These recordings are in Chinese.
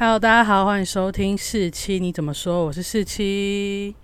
Hello，大家好，欢迎收听四七，你怎么说？我是四七。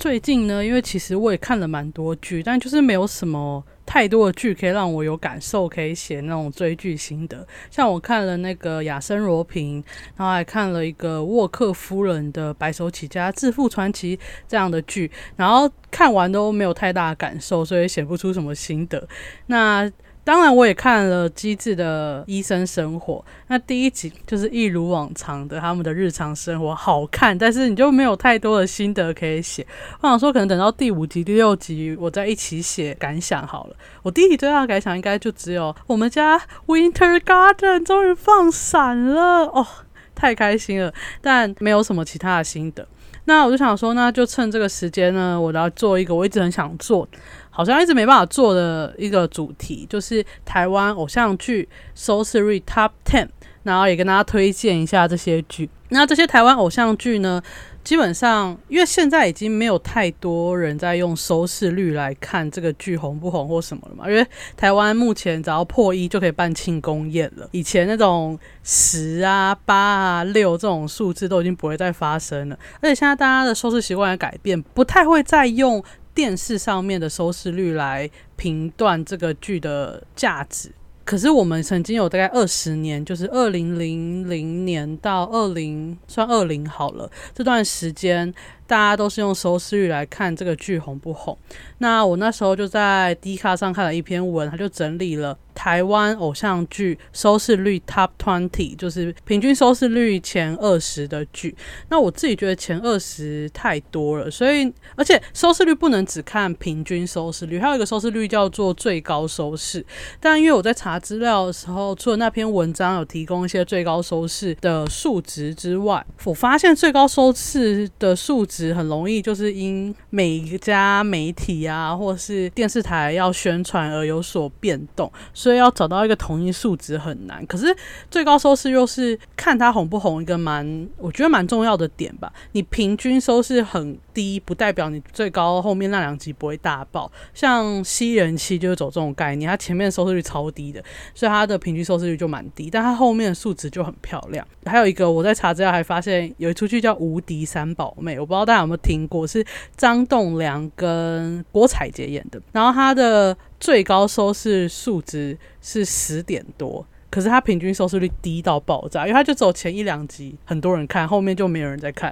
最近呢，因为其实我也看了蛮多剧，但就是没有什么太多的剧可以让我有感受，可以写那种追剧心得。像我看了那个亚森罗平，然后还看了一个沃克夫人的白手起家致富传奇这样的剧，然后看完都没有太大的感受，所以写不出什么心得。那当然，我也看了《机智的医生生活》。那第一集就是一如往常的他们的日常生活，好看，但是你就没有太多的心得可以写。我想说，可能等到第五集、第六集，我再一起写感想好了。我第一集最大的感想应该就只有我们家 Winter Garden 终于放闪了哦，太开心了，但没有什么其他的心得。那我就想说，那就趁这个时间呢，我要做一个我一直很想做。好像一直没办法做的一个主题，就是台湾偶像剧收视率 Top Ten，然后也跟大家推荐一下这些剧。那这些台湾偶像剧呢，基本上因为现在已经没有太多人在用收视率来看这个剧红不红或什么了嘛。因为台湾目前只要破一就可以办庆功宴了，以前那种十啊、八啊、六这种数字都已经不会再发生了。而且现在大家的收视习惯也改变，不太会再用。电视上面的收视率来评断这个剧的价值，可是我们曾经有大概二十年，就是二零零零年到二零算二零好了这段时间。大家都是用收视率来看这个剧红不红。那我那时候就在 D 卡上看了一篇文，他就整理了台湾偶像剧收视率 Top Twenty，就是平均收视率前二十的剧。那我自己觉得前二十太多了，所以而且收视率不能只看平均收视率，还有一个收视率叫做最高收视。但因为我在查资料的时候，除了那篇文章有提供一些最高收视的数值之外，我发现最高收视的数值。很容易就是因每一家媒体啊，或是电视台要宣传而有所变动，所以要找到一个统一数值很难。可是最高收视又是看它红不红一个蛮，我觉得蛮重要的点吧。你平均收视很低，不代表你最高后面那两集不会大爆。像吸人气就是走这种概念，它前面收视率超低的，所以它的平均收视率就蛮低，但它后面的数值就很漂亮。还有一个我在查资料还发现有一出剧叫《无敌三宝妹》，我不知道大家有没有听过，是张栋梁跟郭采洁演的。然后它的最高收视数值是十点多，可是它平均收视率低到爆炸，因为它就走前一两集很多人看，后面就没有人在看，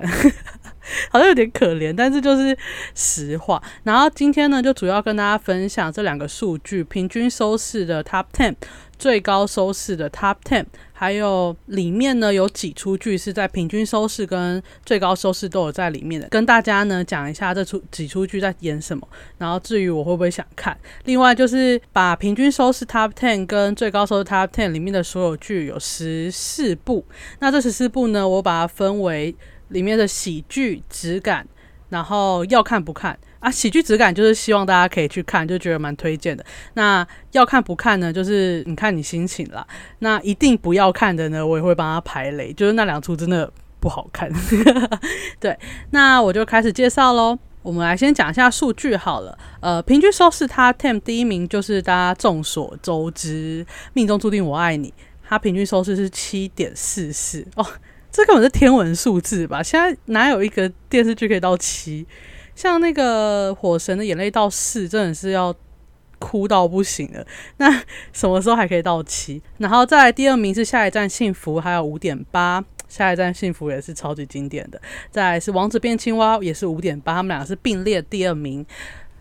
好像有点可怜，但是就是实话。然后今天呢，就主要跟大家分享这两个数据：平均收视的 Top Ten，最高收视的 Top Ten。还有里面呢有几出剧是在平均收视跟最高收视都有在里面的，跟大家呢讲一下这出几出剧在演什么。然后至于我会不会想看，另外就是把平均收视 Top Ten 跟最高收视 Top Ten 里面的所有剧有十四部，那这十四部呢，我把它分为里面的喜剧质感，然后要看不看。啊，喜剧质感就是希望大家可以去看，就觉得蛮推荐的。那要看不看呢？就是你看你心情啦。那一定不要看的呢，我也会帮他排雷，就是那两出真的不好看。对，那我就开始介绍喽。我们来先讲一下数据好了。呃，平均收视它 Tem 第一名就是大家众所周知，命中注定我爱你。它平均收视是七点四四哦，这根本是天文数字吧？现在哪有一个电视剧可以到七？像那个《火神的眼泪》到四，真的是要哭到不行了。那 什么时候还可以到七？然后再来第二名是《下一站幸福》，还有五点八，《下一站幸福》也是超级经典的。再来是《王子变青蛙》，也是五点八，他们两个是并列第二名。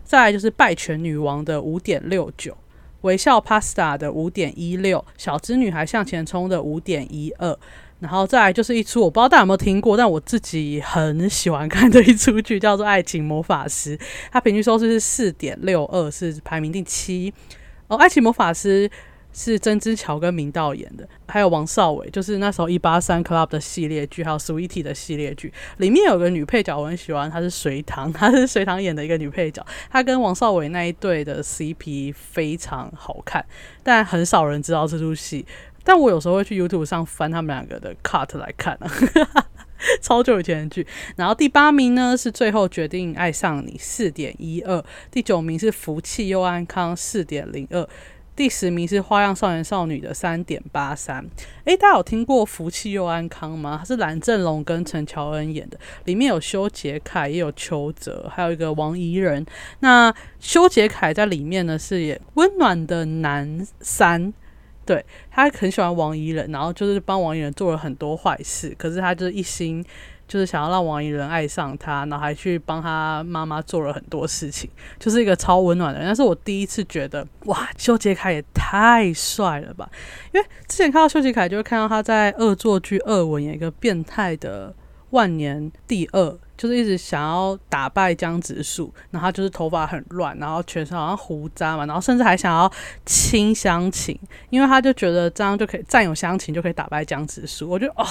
再来就是《拜权女王》的五点六九，《微笑 Pasta》的五点一六，《小资女孩向前冲》的五点一二。然后再来就是一出我不知道大家有没有听过，但我自己很喜欢看的一出剧，叫做《爱情魔法师》，它平均收视是四点六二，是排名第七。哦，《爱情魔法师》是曾之乔跟明道演的，还有王少伟，就是那时候一八三 Club 的系列剧，还有 Sweetie 的系列剧，里面有个女配角我很喜欢，她是隋唐，她是隋唐演的一个女配角，她跟王少伟那一对的 CP 非常好看，但很少人知道这出戏。但我有时候会去 YouTube 上翻他们两个的 cut 来看啊，超久以前的剧。然后第八名呢是最后决定爱上你四点一二，第九名是福气又安康四点零二，第十名是《花样少年少女》的三点八三。诶，大家有听过《福气又安康》吗？它是蓝正龙跟陈乔恩演的，里面有修杰楷，也有邱泽，还有一个王怡人。那修杰楷在里面呢是演温暖的男三，对他很喜欢王怡人，然后就是帮王怡人做了很多坏事，可是他就是一心。就是想要让王怡人爱上他，然后还去帮他妈妈做了很多事情，就是一个超温暖的人。但是我第一次觉得，哇，修杰楷也太帅了吧！因为之前看到修杰楷，就会看到他在恶作剧二文演一个变态的万年第二，就是一直想要打败江直树，然后他就是头发很乱，然后全身好像胡渣嘛，然后甚至还想要亲香琴，因为他就觉得这样就可以占有香琴，就可以打败江直树。我觉得哦，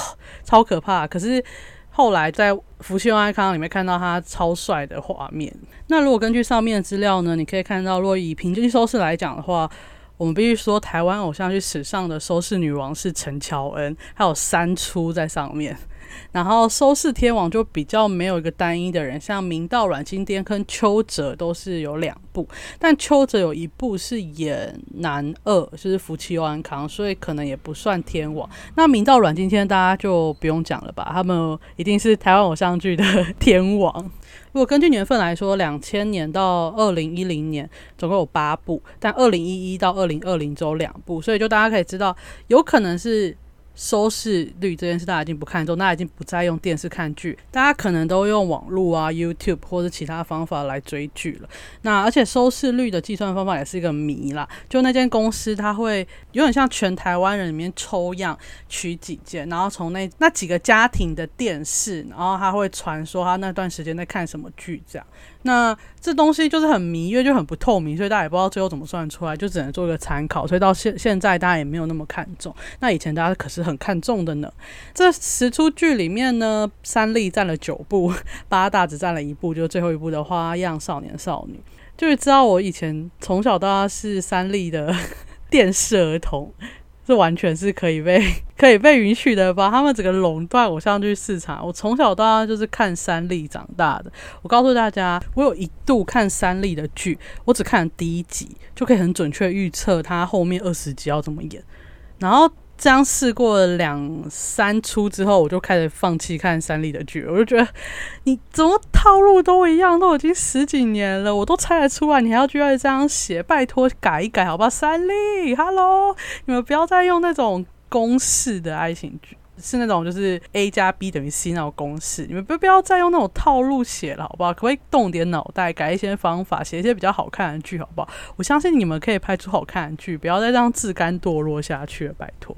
超可怕。可是。后来在《福气安康》里面看到他超帅的画面。那如果根据上面的资料呢，你可以看到，若以平均收视来讲的话，我们必须说台湾偶像剧史上的收视女王是陈乔恩，还有三出在上面。然后收视天王就比较没有一个单一的人，像明道、阮经天跟邱泽都是有两部，但邱泽有一部是演男二，就是福气又安康，所以可能也不算天王。那明道、阮经天大家就不用讲了吧，他们一定是台湾偶像剧的 天王。如果根据年份来说，两千年到二零一零年总共有八部，但二零一一到二零二零只有两部，所以就大家可以知道，有可能是。收视率这件事，大家已经不看重，大家已经不再用电视看剧，大家可能都用网络啊、YouTube 或者其他方法来追剧了。那而且收视率的计算方法也是一个谜啦。就那间公司，它会有点像全台湾人里面抽样取几件，然后从那那几个家庭的电视，然后他会传说他那段时间在看什么剧这样。那这东西就是很迷，因为就很不透明，所以大家也不知道最后怎么算出来，就只能做一个参考。所以到现现在，大家也没有那么看重。那以前大家可是很看重的呢。这十出剧里面呢，三立占了九部，八大只占了一部，就是最后一部的《花样少年少女》。就是知道我以前从小到大是三立的 电视儿童。是完全是可以被 可以被允许的吧？他们整个垄断偶像剧市场。我从小到大就是看三立长大的。我告诉大家，我有一度看三立的剧，我只看了第一集，就可以很准确预测他后面二十集要怎么演，然后。这样试过两三出之后，我就开始放弃看三立的剧。我就觉得，你怎么套路都一样，都已经十几年了，我都猜得出来，你还要继续这样写？拜托改一改，好吧？三立，Hello，你们不要再用那种公式的爱情剧。是那种就是 A 加 B 等于 C 那种公式，你们不不要再用那种套路写了，好不好？可不可以动点脑袋，改一些方法，写一些比较好看的剧，好不好？我相信你们可以拍出好看的剧，不要再让自甘堕落下去了，拜托。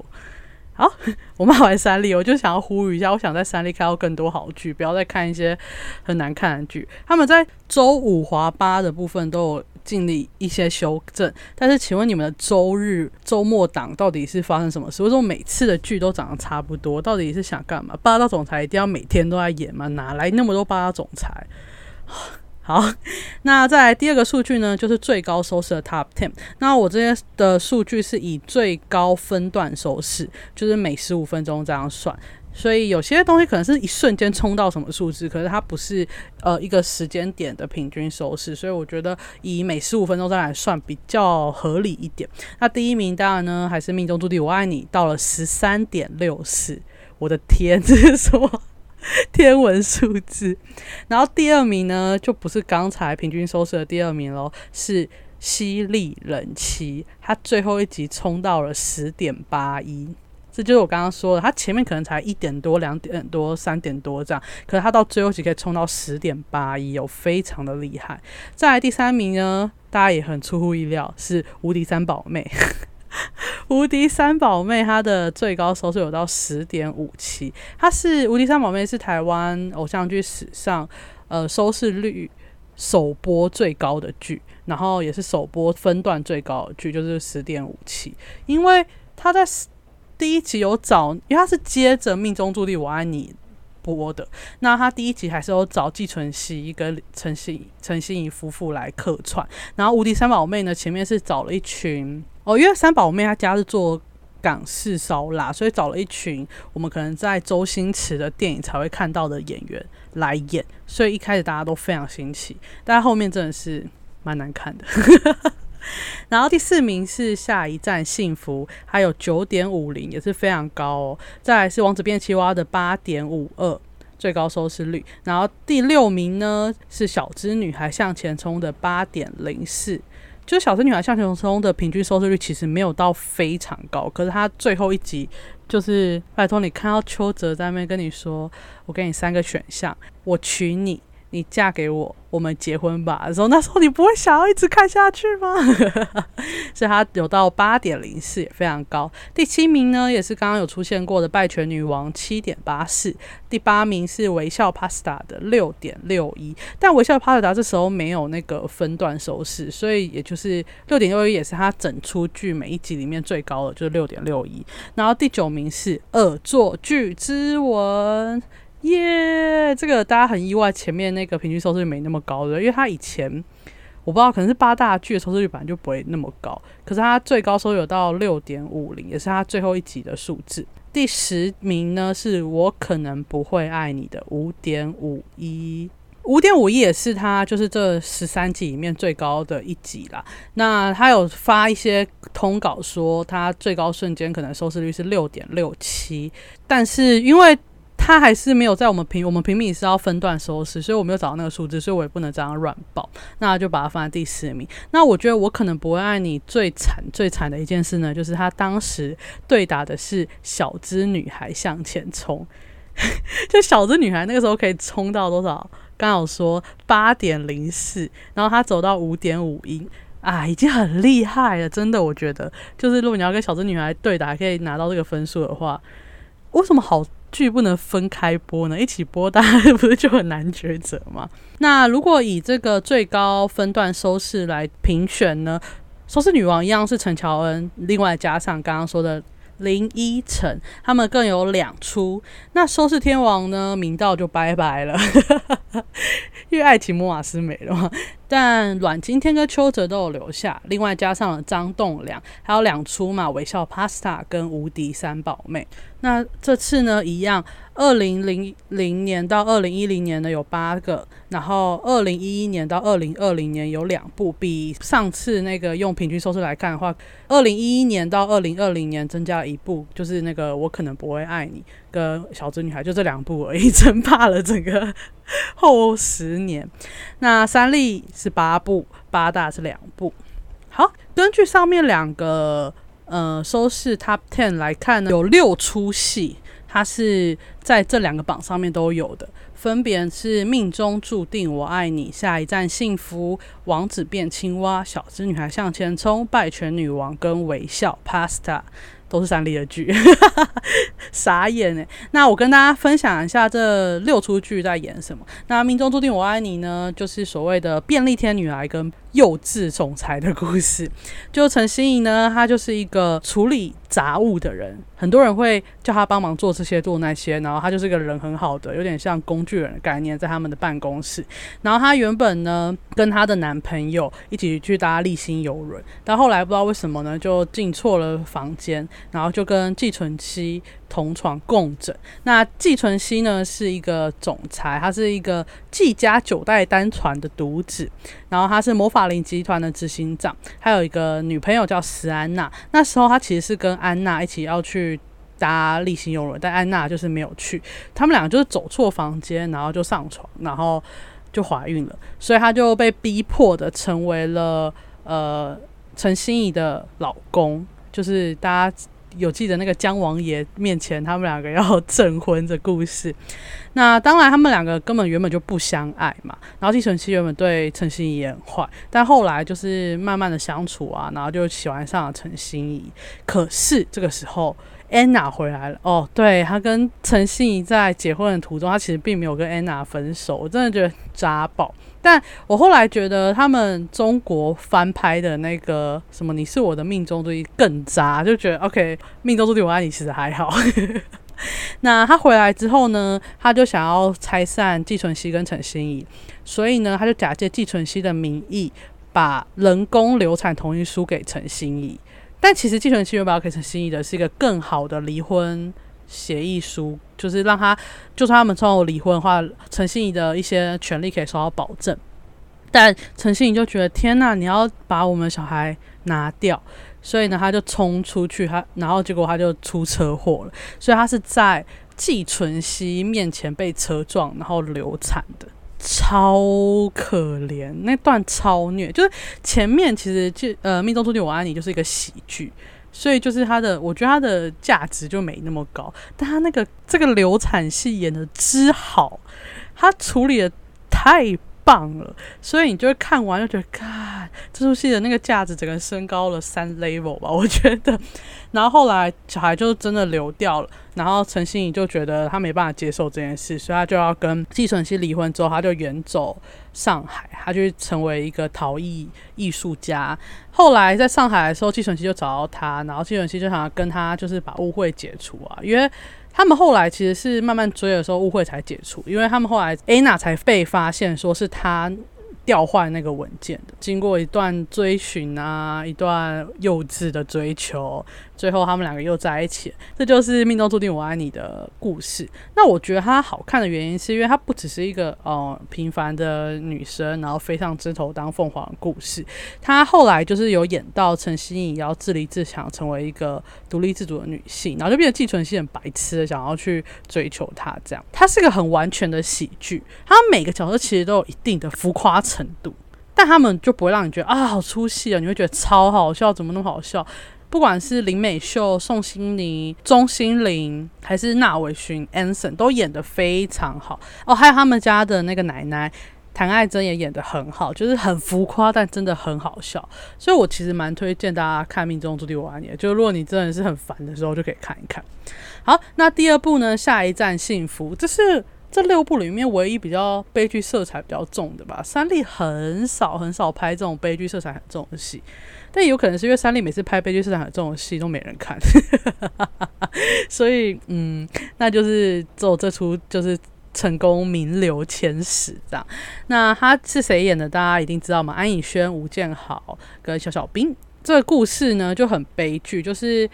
好，我骂完三立，我就想要呼吁一下，我想在三立看到更多好剧，不要再看一些很难看的剧。他们在周五华八的部分都有。尽力一些修正，但是请问你们的周日周末档到底是发生什么事？为什么每次的剧都长得差不多？到底是想干嘛？霸道总裁一定要每天都在演吗？哪来那么多霸道总裁？好，那再来第二个数据呢，就是最高收视的 Top Ten。那我这些的数据是以最高分段收视，就是每十五分钟这样算。所以有些东西可能是一瞬间冲到什么数字，可是它不是呃一个时间点的平均收视，所以我觉得以每十五分钟再来算比较合理一点。那第一名当然呢还是命中注定我爱你，到了十三点六四，我的天，这是什么天文数字？然后第二名呢就不是刚才平均收视的第二名喽，是犀利人妻，他最后一集冲到了十点八一。这就是我刚刚说的，它前面可能才一点多、两点多、三点多这样，可是它到最后期可以冲到十点八一，有非常的厉害。再来第三名呢，大家也很出乎意料，是《无敌三宝妹》。《无敌三宝妹》它的最高收视有到十点五七，它是《无敌三宝妹》是台湾偶像剧史上呃收视率首播最高的剧，然后也是首播分段最高的剧，就是十点五七，因为它在。第一集有找，因为他是接着《命中注定我爱你》播的，那他第一集还是有找季纯熙跟陈心陈心怡夫妇来客串，然后《无敌三宝妹》呢，前面是找了一群 哦，因为三宝妹她家是做港式烧腊，所以找了一群我们可能在周星驰的电影才会看到的演员来演，所以一开始大家都非常新奇，但后面真的是蛮难看的。然后第四名是下一站幸福，还有九点五零，也是非常高哦。再来是王子变青蛙的八点五二，最高收视率。然后第六名呢是小资女孩向前冲的八点零四，就小资女孩向前冲的平均收视率其实没有到非常高，可是它最后一集就是拜托你看到邱泽在那边跟你说，我给你三个选项，我娶你。你嫁给我，我们结婚吧。的时候，那时候你不会想要一直看下去吗？所以它有到八点零四，也非常高。第七名呢，也是刚刚有出现过的《拜权女王》七点八四。第八名是《微笑 Pasta》的六点六一，但《微笑 Pasta》这时候没有那个分段收视，所以也就是六点六一也是它整出剧每一集里面最高的，就是六点六一。然后第九名是《恶作剧之吻》。耶，这个大家很意外，前面那个平均收视率没那么高的，因为他以前我不知道，可能是八大剧的收视率本来就不会那么高，可是它最高收有到六点五零，也是它最后一集的数字。第十名呢，是我可能不会爱你的五点五一，五点五一也是它就是这十三集里面最高的一集啦。那他有发一些通稿说，它最高瞬间可能收视率是六点六七，但是因为他还是没有在我们平我们平米是要分段收视，所以我没有找到那个数字，所以我也不能这样乱报，那就把它放在第四名。那我觉得我可能不会爱你最惨最惨的一件事呢，就是他当时对打的是小资女孩向前冲，就小资女孩那个时候可以冲到多少？刚好说八点零四，然后他走到五点五一，啊，已经很厉害了，真的，我觉得就是如果你要跟小资女孩对打，可以拿到这个分数的话，为什么好？剧不能分开播呢，一起播大家不是就很难抉择吗？那如果以这个最高分段收视来评选呢，收视女王一样是陈乔恩，另外加上刚刚说的林依晨，他们更有两出。那收视天王呢，明道就拜拜了，因为爱情魔法师没了嘛。但阮经天跟邱泽都有留下，另外加上了张栋梁，还有两出嘛，微笑 Pasta 跟无敌三宝妹。那这次呢，一样，二零零零年到二零一零年呢有八个，然后二零一一年到二零二零年有两部，比上次那个用平均收视来看的话，二零一一年到二零二零年增加了一部，就是那个我可能不会爱你跟小资女孩，就这两部而已，称霸了整个后十年。那三立是八部，八大是两部。好，根据上面两个。呃，收视 Top Ten 来看呢，有六出戏，它是在这两个榜上面都有的，分别是《命中注定我爱你》、《下一站幸福》、《王子变青蛙》、《小资女孩向前冲》、《拜权女王》跟《微笑 Pasta》。都是三立的剧，傻眼哎！那我跟大家分享一下这六出剧在演什么。那《命中注定我爱你》呢，就是所谓的便利贴女孩跟幼稚总裁的故事。就陈心怡呢，她就是一个处理杂物的人，很多人会叫她帮忙做这些做那些，然后她就是个人很好的，有点像工具人的概念，在他们的办公室。然后她原本呢，跟她的男朋友一起去搭立新游轮，但后来不知道为什么呢，就进错了房间。然后就跟季纯熙同床共枕。那季纯熙呢是一个总裁，他是一个季家九代单传的独子。然后他是魔法林集团的执行长，还有一个女朋友叫石安娜。那时候他其实是跟安娜一起要去搭立新游轮，但安娜就是没有去。他们两个就是走错房间，然后就上床，然后就怀孕了。所以他就被逼迫的成为了呃陈心怡的老公，就是大家。有记得那个姜王爷面前，他们两个要证婚的故事。那当然，他们两个根本原本就不相爱嘛。然后季承熙原本对陈心怡也很坏，但后来就是慢慢的相处啊，然后就喜欢上了陈心怡。可是这个时候，安娜回来了。哦，对他跟陈心怡在结婚的途中，他其实并没有跟安娜分手。我真的觉得渣爆。但我后来觉得他们中国翻拍的那个什么“你是我的命中注定”更渣，就觉得 OK，命中注定我爱你其实还好。那他回来之后呢，他就想要拆散季纯熙跟陈心怡，所以呢，他就假借季纯熙的名义，把人工流产同意书给陈心怡。但其实季纯熙原本要给陈心怡的是一个更好的离婚。协议书就是让他，就算他们最后离婚的话，陈心怡的一些权利可以受到保证。但陈信怡就觉得天呐，你要把我们小孩拿掉，所以呢，他就冲出去，他然后结果他就出车祸了，所以他是在季纯熙面前被车撞，然后流产的，超可怜，那段超虐，就是前面其实就呃《命中注定我爱你》就是一个喜剧。所以就是他的，我觉得他的价值就没那么高，但他那个这个流产戏演的之好，他处理的太棒了，所以你就会看完就觉得，看这出戏的那个价值整个升高了三 level 吧，我觉得。然后后来小孩就真的流掉了，然后陈心怡就觉得她没办法接受这件事，所以她就要跟季纯熙离婚，之后她就远走上海，她就成为一个陶艺艺术家。后来在上海的时候，季纯熙就找到她，然后季纯熙就想要跟她就是把误会解除啊，因为他们后来其实是慢慢追的时候误会才解除，因为他们后来 Anna 才被发现说是她。调换那个文件的，经过一段追寻啊，一段幼稚的追求，最后他们两个又在一起，这就是命中注定我爱你的故事。那我觉得它好看的原因，是因为它不只是一个呃平凡的女生，然后飞上枝头当凤凰的故事。它后来就是有演到陈心怡要自立自强，成为一个独立自主的女性，然后就变得季纯熙很白痴的想要去追求她。这样，它是个很完全的喜剧，它每个角色其实都有一定的浮夸。程度，但他们就不会让你觉得啊好出戏啊，你会觉得超好笑，怎么那么好笑？不管是林美秀、宋心妮、钟欣凌，还是纳伟勋、Anson，都演得非常好哦。还有他们家的那个奶奶谭爱珍也演得很好，就是很浮夸，但真的很好笑。所以我其实蛮推荐大家看《命中注定我爱你》，就如果你真的是很烦的时候，就可以看一看。好，那第二部呢？下一站幸福，这是。这六部里面唯一比较悲剧色彩比较重的吧，三立很少很少拍这种悲剧色彩很重的戏，但有可能是因为三立每次拍悲剧市场这种戏都没人看，所以嗯，那就是走这出就是成功名留千史这样。那他是谁演的？大家一定知道吗？安以轩、吴建豪跟小小兵。这个故事呢就很悲剧，就是。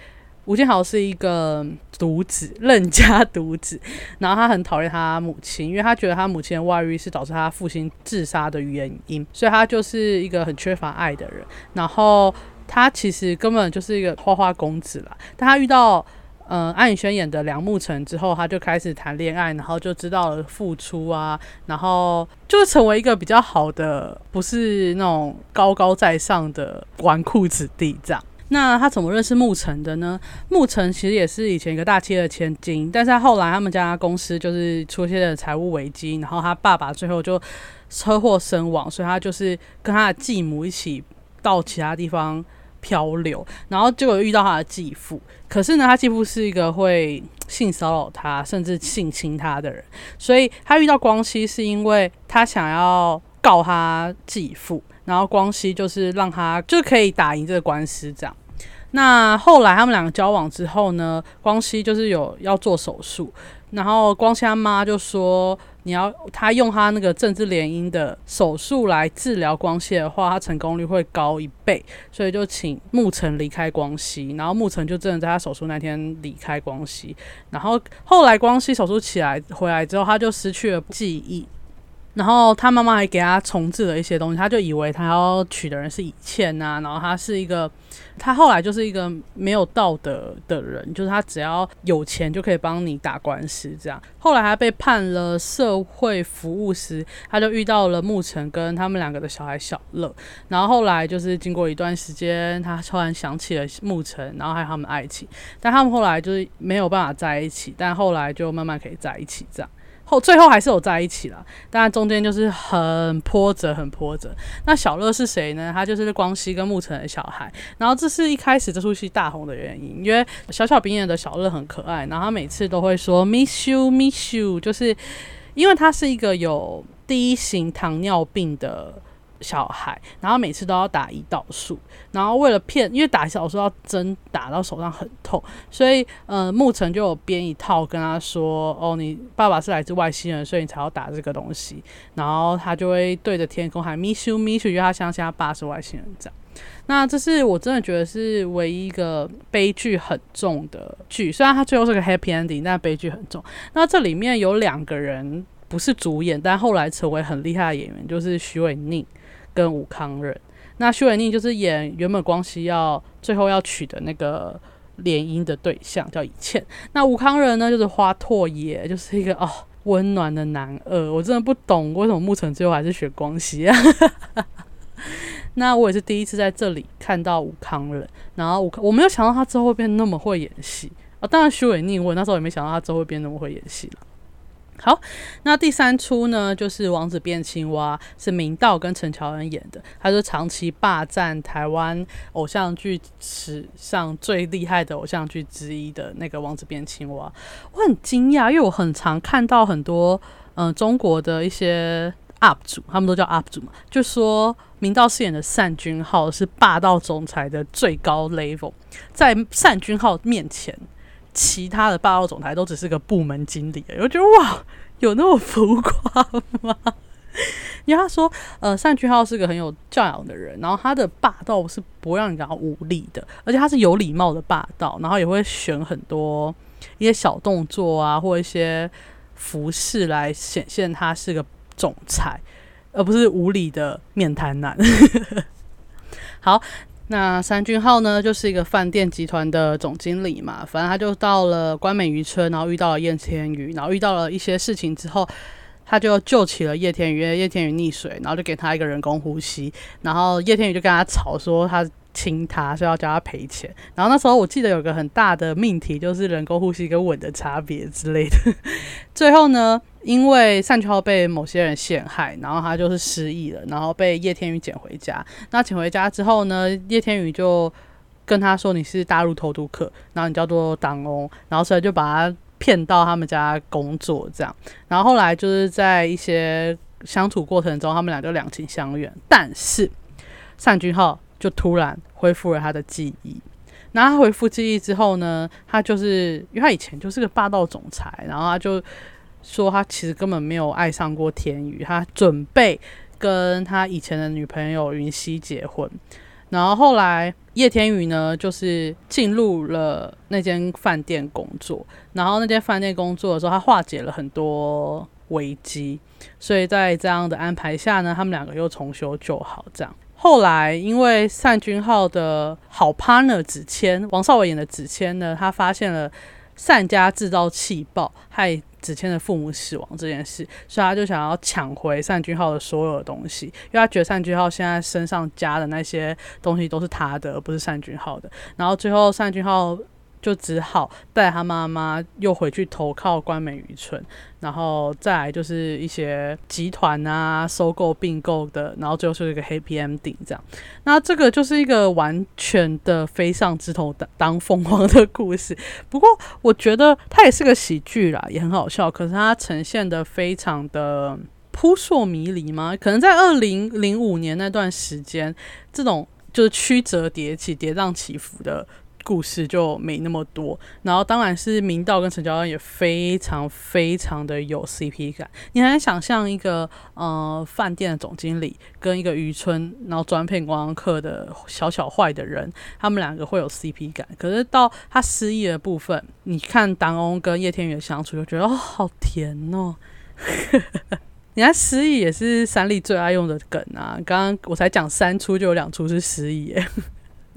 吴建豪是一个独子，任家独子，然后他很讨厌他母亲，因为他觉得他母亲的外遇是导致他父亲自杀的原因，所以他就是一个很缺乏爱的人。然后他其实根本就是一个花花公子啦。但他遇到嗯安以轩演的梁慕成之后，他就开始谈恋爱，然后就知道了付出啊，然后就成为一个比较好的，不是那种高高在上的纨绔子弟这样。那他怎么认识沐晨的呢？沐晨其实也是以前一个大企业的千金，但是他后来他们家公司就是出现了财务危机，然后他爸爸最后就车祸身亡，所以他就是跟他的继母一起到其他地方漂流，然后结果遇到他的继父，可是呢，他继父是一个会性骚扰他甚至性侵他的人，所以他遇到光熙是因为他想要告他继父。然后光熙就是让他就可以打赢这个官司，这样。那后来他们两个交往之后呢，光熙就是有要做手术，然后光熙他妈就说，你要他用他那个政治联姻的手术来治疗光熙的话，他成功率会高一倍，所以就请沐晨离开光熙，然后沐晨就真的在他手术那天离开光熙，然后后来光熙手术起来回来之后，他就失去了记忆。然后他妈妈还给他重置了一些东西，他就以为他要娶的人是以倩呐，然后他是一个，他后来就是一个没有道德的人，就是他只要有钱就可以帮你打官司这样。后来他被判了社会服务时，他就遇到了沐晨跟他们两个的小孩小乐，然后后来就是经过一段时间，他突然想起了沐晨，然后还有他们爱情，但他们后来就是没有办法在一起，但后来就慢慢可以在一起这样。后最后还是有在一起了，但中间就是很波折，很波折。那小乐是谁呢？他就是光熙跟沐晨的小孩。然后这是一开始这出戏大红的原因，因为小小兵演的小乐很可爱，然后他每次都会说 “miss you，miss you”，就是因为他是一个有第一型糖尿病的。小孩，然后每次都要打胰岛素，然后为了骗，因为打胰岛素要针打到手上很痛，所以呃，沐晨就有编一套跟他说：“哦，你爸爸是来自外星人，所以你才要打这个东西。”然后他就会对着天空喊 “miss you miss you”，因为他相信他爸是外星人这样。那这是我真的觉得是唯一一个悲剧很重的剧，虽然他最后是个 happy ending，但悲剧很重。那这里面有两个人不是主演，但后来成为很厉害的演员，就是徐伟宁。跟吴康仁。那徐伟宁就是演原本光熙要最后要娶的那个联姻的对象，叫以倩。那吴康仁呢，就是花拓也，就是一个哦温暖的男二。我真的不懂为什么牧尘最后还是选光熙啊。那我也是第一次在这里看到吴康仁，然后吴我没有想到他之后会变那么会演戏啊。当然徐伟宁，我那时候也没想到他之后会变那么会演戏了。好，那第三出呢，就是《王子变青蛙》，是明道跟陈乔恩演的。他是长期霸占台湾偶像剧史上最厉害的偶像剧之一的那个《王子变青蛙》。我很惊讶，因为我很常看到很多嗯中国的一些 UP 主，他们都叫 UP 主嘛，就说明道饰演的单君浩是霸道总裁的最高 level，在单君浩面前。其他的霸道总裁都只是个部门经理，我觉得哇，有那么浮夸吗？因为他说，呃，单俊浩是个很有教养的人，然后他的霸道是不会让你感到无力的，而且他是有礼貌的霸道，然后也会选很多一些小动作啊，或一些服饰来显现他是个总裁，而不是无理的面瘫男。好。那三俊浩呢，就是一个饭店集团的总经理嘛，反正他就到了关美渔村，然后遇到了叶天宇，然后遇到了一些事情之后，他就救起了叶天宇，因为叶天宇溺水，然后就给他一个人工呼吸，然后叶天宇就跟他吵说他。亲他，所以要叫他赔钱。然后那时候我记得有个很大的命题，就是人工呼吸跟吻的差别之类的。最后呢，因为单俊浩被某些人陷害，然后他就是失忆了，然后被叶天宇捡回家。那捡回家之后呢，叶天宇就跟他说：“你是大陆偷渡客，然后你叫做党翁。”然后所以就把他骗到他们家工作，这样。然后后来就是在一些相处过程中，他们俩就两情相悦。但是单俊浩就突然。恢复了他的记忆，然后他恢复记忆之后呢，他就是因为他以前就是个霸道总裁，然后他就说他其实根本没有爱上过天宇，他准备跟他以前的女朋友云溪结婚。然后后来叶天宇呢，就是进入了那间饭店工作，然后那间饭店工作的时候，他化解了很多危机，所以在这样的安排下呢，他们两个又重修旧好，这样。后来，因为单君浩的好 partner 子谦，王少伟演的子谦呢，他发现了单家制造气爆害子谦的父母死亡这件事，所以他就想要抢回单俊浩的所有东西，因为他觉得单俊浩现在身上加的那些东西都是他的，而不是单俊浩的。然后最后单俊浩。就只好带他妈妈又回去投靠关美渔村，然后再来就是一些集团啊收购并购的，然后最后是一个 Happy Ending 这样。那这个就是一个完全的飞上枝头当当凤凰的故事。不过我觉得它也是个喜剧啦，也很好笑。可是它呈现的非常的扑朔迷离吗？可能在二零零五年那段时间，这种就是曲折叠起、跌宕起伏的。故事就没那么多，然后当然是明道跟陈乔恩也非常非常的有 CP 感。你很想象一个呃饭店的总经理跟一个渔村然后专骗观光客的小小坏的人，他们两个会有 CP 感。可是到他失忆的部分，你看党翁跟叶天宇相处，就觉得哦好甜哦。你看失忆也是三立最爱用的梗啊。刚刚我才讲三出，就有两出是失忆耶。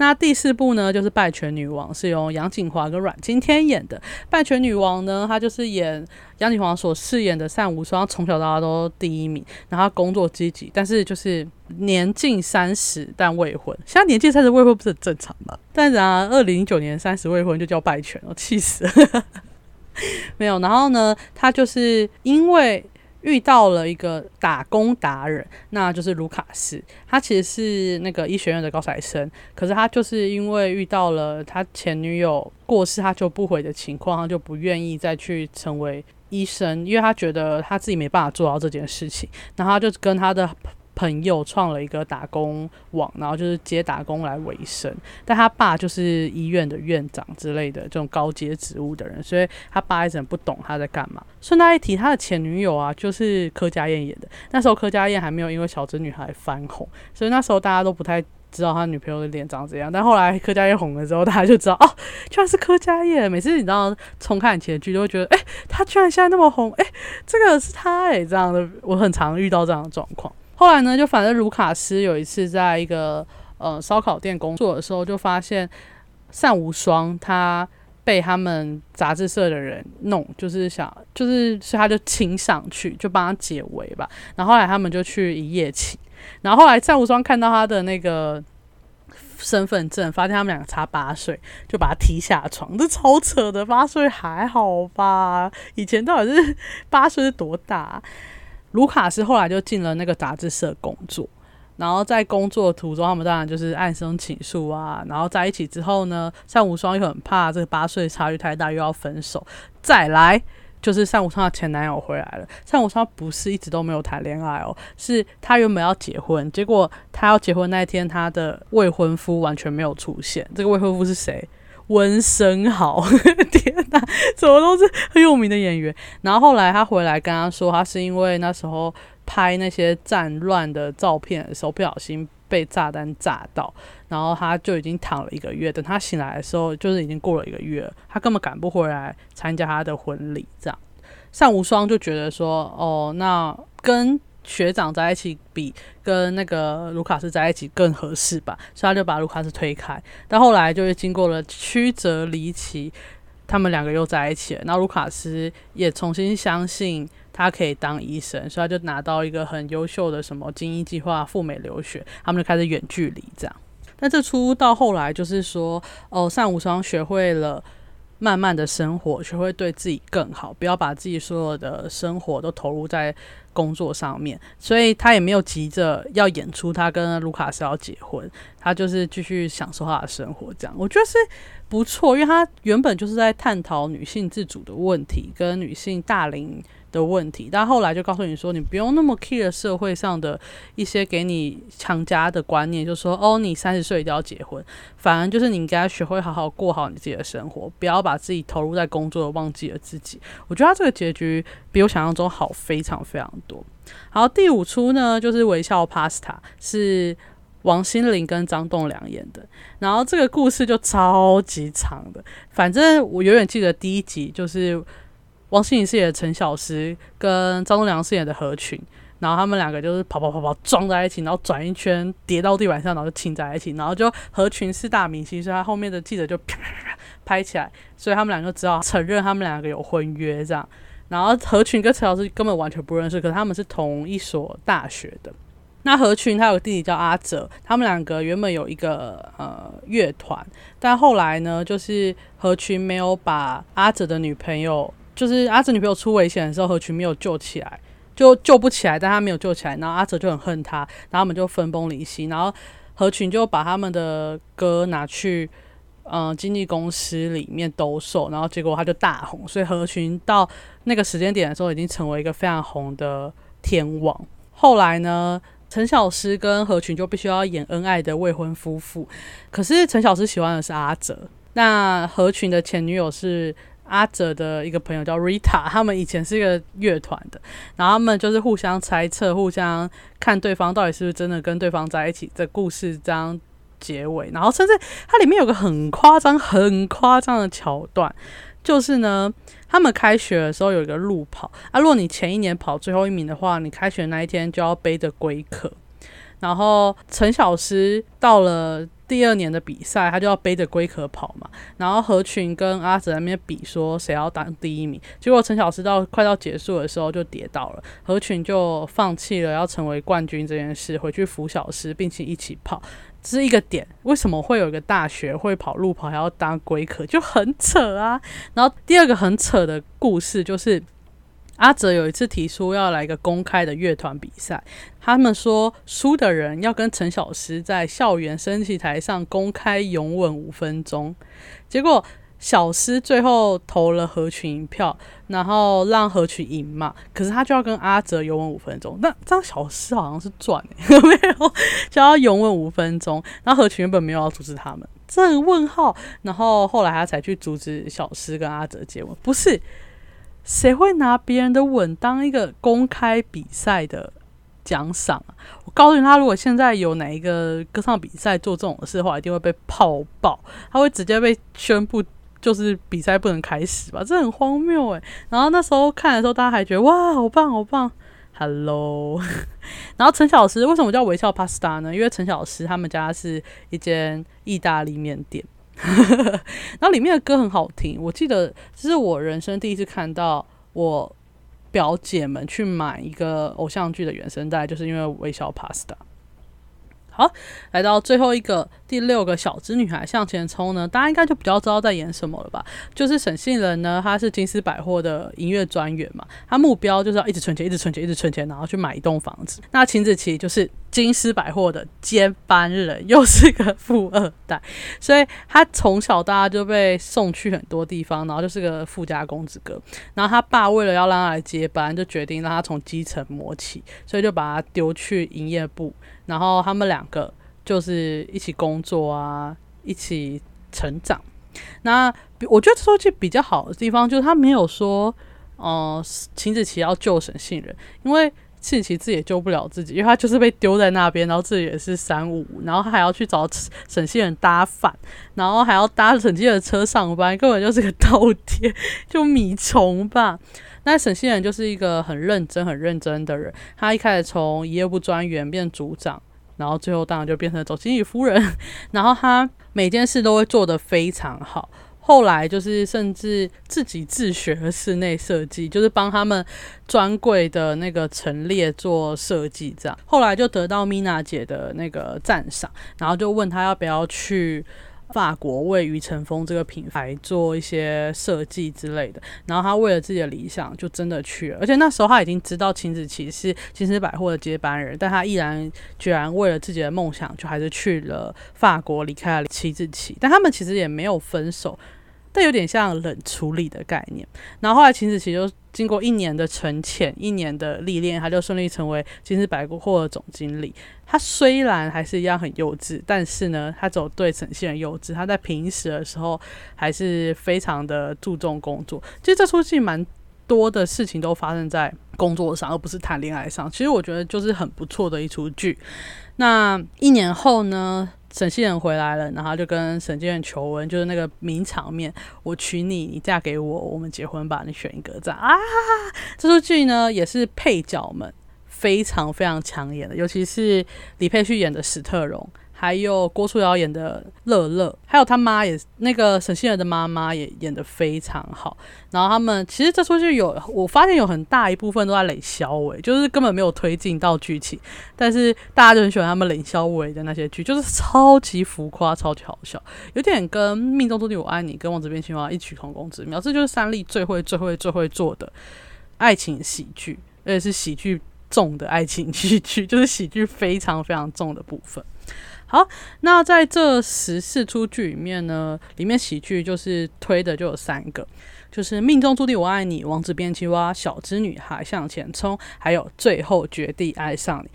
那第四部呢，就是《拜权女王》，是由杨锦华跟阮经天演的。《拜权女王》呢，她就是演杨锦华所饰演的单无双，从小到大都第一名，然后工作积极，但是就是年近三十但未婚。现在年近三十未婚不是很正常吗？但然而二零零九年三十未婚就叫拜权我，气死了。没有，然后呢，他就是因为。遇到了一个打工达人，那就是卢卡斯。他其实是那个医学院的高材生，可是他就是因为遇到了他前女友过世，他就不回的情况，他就不愿意再去成为医生，因为他觉得他自己没办法做到这件事情。然后他就跟他的。朋友创了一个打工网，然后就是接打工来维生。但他爸就是医院的院长之类的这种高阶职务的人，所以他爸一直不懂他在干嘛。顺带一提，他的前女友啊，就是柯佳燕演的。那时候柯佳燕还没有因为小侄女孩翻红，所以那时候大家都不太知道他女朋友的脸长怎样。但后来柯佳燕红了之后，大家就知道哦，居然是柯佳燕。每次你知道重看前剧，都会觉得哎，他居然现在那么红，哎，这个是他哎，这样的。我很常遇到这样的状况。后来呢，就反正卢卡斯有一次在一个呃烧烤店工作的时候，就发现单无双他被他们杂志社的人弄，就是想就是所以他就亲上去，就帮他解围吧。然后后来他们就去一夜情，然后后来单无双看到他的那个。身份证，发现他们两个差八岁，就把他踢下床，这超扯的。八岁还好吧？以前到底是八岁是多大？卢卡斯后来就进了那个杂志社工作，然后在工作途中，他们当然就是暗生情愫啊。然后在一起之后呢，单无双又很怕这个八岁差距太大，又要分手，再来。就是单无双的前男友回来了。单无双不是一直都没有谈恋爱哦，是他原本要结婚，结果他要结婚那一天，他的未婚夫完全没有出现。这个未婚夫是谁？温升豪。天哪，怎么都是很有名的演员。然后后来他回来跟他说，他是因为那时候拍那些战乱的照片的时候，不小心被炸弹炸到，然后他就已经躺了一个月。等他醒来的时候，就是已经过了一个月，他根本赶不回来参加他的婚礼。这样，单无双就觉得说，哦，那跟学长在一起比，跟那个卢卡斯在一起更合适吧，所以他就把卢卡斯推开。但后来就是经过了曲折离奇，他们两个又在一起了。然后卢卡斯也重新相信。他可以当医生，所以他就拿到一个很优秀的什么精英计划赴美留学，他们就开始远距离这样。那这出到后来就是说，哦，单无双学会了慢慢的生活，学会对自己更好，不要把自己所有的生活都投入在工作上面，所以他也没有急着要演出他跟卢卡斯要结婚，他就是继续享受他的生活这样。我觉得是不错，因为他原本就是在探讨女性自主的问题，跟女性大龄。的问题，但后来就告诉你说，你不用那么 care 社会上的一些给你强加的观念，就说哦，你三十岁一定要结婚，反而就是你应该学会好好过好你自己的生活，不要把自己投入在工作，忘记了自己。我觉得他这个结局比我想象中好非常非常多。好，第五出呢就是微笑 Pasta，是王心凌跟张栋梁演的，然后这个故事就超级长的，反正我永远记得第一集就是。王心凌饰演的陈小诗跟张栋梁饰演的何群，然后他们两个就是跑跑跑跑撞在一起，然后转一圈跌到地板上，然后就亲在一起，然后就何群是大明星，所以他后面的记者就啪啪啪拍起来，所以他们两个只好承认他们两个有婚约这样。然后何群跟陈小诗根本完全不认识，可是他们是同一所大学的。那何群他有个弟弟叫阿哲，他们两个原本有一个呃乐团，但后来呢，就是何群没有把阿哲的女朋友。就是阿哲女朋友出危险的时候，何群没有救起来，就救不起来，但他没有救起来，然后阿哲就很恨他，然后他们就分崩离析，然后何群就把他们的歌拿去嗯经纪公司里面兜售，然后结果他就大红，所以何群到那个时间点的时候已经成为一个非常红的天王。后来呢，陈小诗跟何群就必须要演恩爱的未婚夫妇，可是陈小诗喜欢的是阿哲，那何群的前女友是。阿哲的一个朋友叫 Rita，他们以前是一个乐团的，然后他们就是互相猜测，互相看对方到底是不是真的跟对方在一起。这故事这样结尾，然后甚至它里面有个很夸张、很夸张的桥段，就是呢，他们开学的时候有一个路跑啊，如果你前一年跑最后一名的话，你开学那一天就要背着龟壳。然后陈小诗到了。第二年的比赛，他就要背着龟壳跑嘛。然后何群跟阿哲那边比，说谁要当第一名。结果陈小诗到快到结束的时候就跌倒了，何群就放弃了要成为冠军这件事，回去扶小诗，并且一起跑。这是一个点，为什么会有一个大学会跑路跑还要当龟壳，就很扯啊。然后第二个很扯的故事就是。阿哲有一次提出要来一个公开的乐团比赛，他们说输的人要跟陈小诗在校园升旗台上公开拥吻五分钟。结果小诗最后投了何群一票，然后让何群赢嘛。可是他就要跟阿哲拥吻五分钟，那这样小诗好像是赚 没有，就要拥吻五分钟。然后何群原本没有要阻止他们，这个问号。然后后来他才去阻止小诗跟阿哲接吻，不是。谁会拿别人的吻当一个公开比赛的奖赏啊？我告诉你，他如果现在有哪一个歌唱比赛做这种事的话，一定会被泡爆，他会直接被宣布就是比赛不能开始吧？这很荒谬诶。然后那时候看的时候，大家还觉得哇，好棒，好棒。Hello，然后陈小师为什么叫微笑 Pasta 呢？因为陈小师他们家是一间意大利面店，然后里面的歌很好听。我记得这是我人生第一次看到我表姐们去买一个偶像剧的原声带，就是因为微笑 Pasta。好，来到最后一个第六个小资女孩向前冲呢，大家应该就比较知道在演什么了吧？就是沈信人呢，他是金丝百货的音乐专员嘛，他目标就是要一直存钱，一直存钱，一直存钱，然后去买一栋房子。那秦子琪就是金丝百货的接班人，又是个富二代，所以他从小大家就被送去很多地方，然后就是个富家公子哥。然后他爸为了要让他来接班，就决定让他从基层摸起，所以就把他丢去营业部。然后他们两个就是一起工作啊，一起成长。那我觉得说句比较好的地方，就是他没有说，呃，秦子琪要救沈信人，因为秦子琪自己也救不了自己，因为他就是被丢在那边，然后自己也是三五，然后他还要去找沈信人搭饭，然后还要搭沈信人的车上班，根本就是个倒贴，就米虫吧。那沈西人就是一个很认真、很认真的人。他一开始从营业部专员变组长，然后最后当然就变成总经理夫人。然后他每件事都会做得非常好。后来就是甚至自己自学室内设计，就是帮他们专柜的那个陈列做设计。这样后来就得到米娜姐的那个赞赏，然后就问她要不要去。法国为余承峰这个品牌做一些设计之类的，然后他为了自己的理想就真的去了，而且那时候他已经知道秦子琪是金丝百货的接班人，但他毅然决然为了自己的梦想，就还是去了法国，离开了秦子琪。但他们其实也没有分手。但有点像冷处理的概念。然后后来秦子琪就经过一年的沉潜，一年的历练，他就顺利成为金丝百货的总经理。他虽然还是一样很幼稚，但是呢，他走对呈现幼稚。他在平时的时候还是非常的注重工作。其实这出戏蛮多的事情都发生在工作上，而不是谈恋爱上。其实我觉得就是很不错的一出剧。那一年后呢？沈西仁回来了，然后就跟沈建人求婚，就是那个名场面：“我娶你，你嫁给我，我们结婚吧。”你选一个这样啊！这出剧呢，也是配角们非常非常抢眼的，尤其是李佩旭演的史特荣。还有郭书瑶演的乐乐，还有他妈也那个沈心儿的妈妈也演的非常好。然后他们其实这出剧有，我发现有很大一部分都在冷肖伟，就是根本没有推进到剧情，但是大家就很喜欢他们冷肖伟的那些剧，就是超级浮夸、超级好笑，有点跟《命中注定我爱你》跟《王子变青蛙》异曲同工之妙。这就是三立最会、最会、最会做的爱情喜剧，而且是喜剧重的爱情喜剧，就是喜剧非常非常重的部分。好，那在这十四出剧里面呢，里面喜剧就是推的就有三个，就是命中注定我爱你、王子变青蛙、小资女孩向前冲，还有最后绝地爱上你。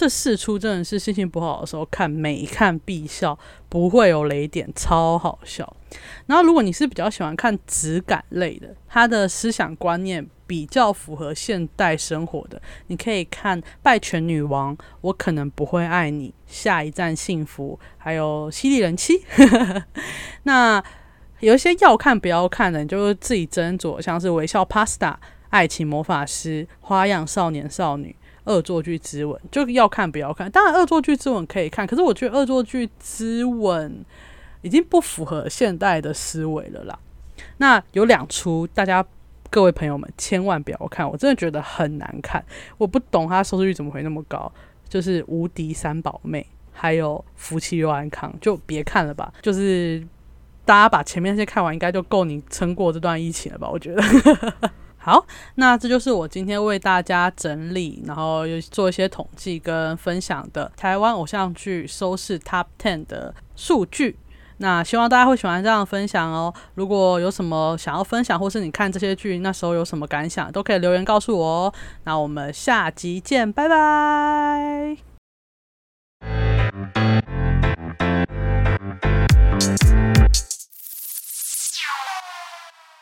这四出真的是心情不好的时候看，每看必笑，不会有雷点，超好笑。然后如果你是比较喜欢看质感类的，他的思想观念。比较符合现代生活的，你可以看《拜权女王》，我可能不会爱你，下一站幸福，还有《犀利人妻》。那有一些要看不要看的，你就自己斟酌，像是《微笑 Pasta》、《爱情魔法师》、《花样少年少女》、《恶作剧之吻》，就要看不要看。当然，《恶作剧之吻》可以看，可是我觉得《恶作剧之吻》已经不符合现代的思维了啦。那有两出大家。各位朋友们，千万不要看，我真的觉得很难看。我不懂它收视率怎么会那么高，就是《无敌三宝妹》还有《夫妻又安康》，就别看了吧。就是大家把前面那些看完，应该就够你撑过这段疫情了吧？我觉得。好，那这就是我今天为大家整理，然后又做一些统计跟分享的台湾偶像剧收视 Top Ten 的数据。那希望大家会喜欢这样的分享哦。如果有什么想要分享，或是你看这些剧那时候有什么感想，都可以留言告诉我哦。那我们下集见，拜拜。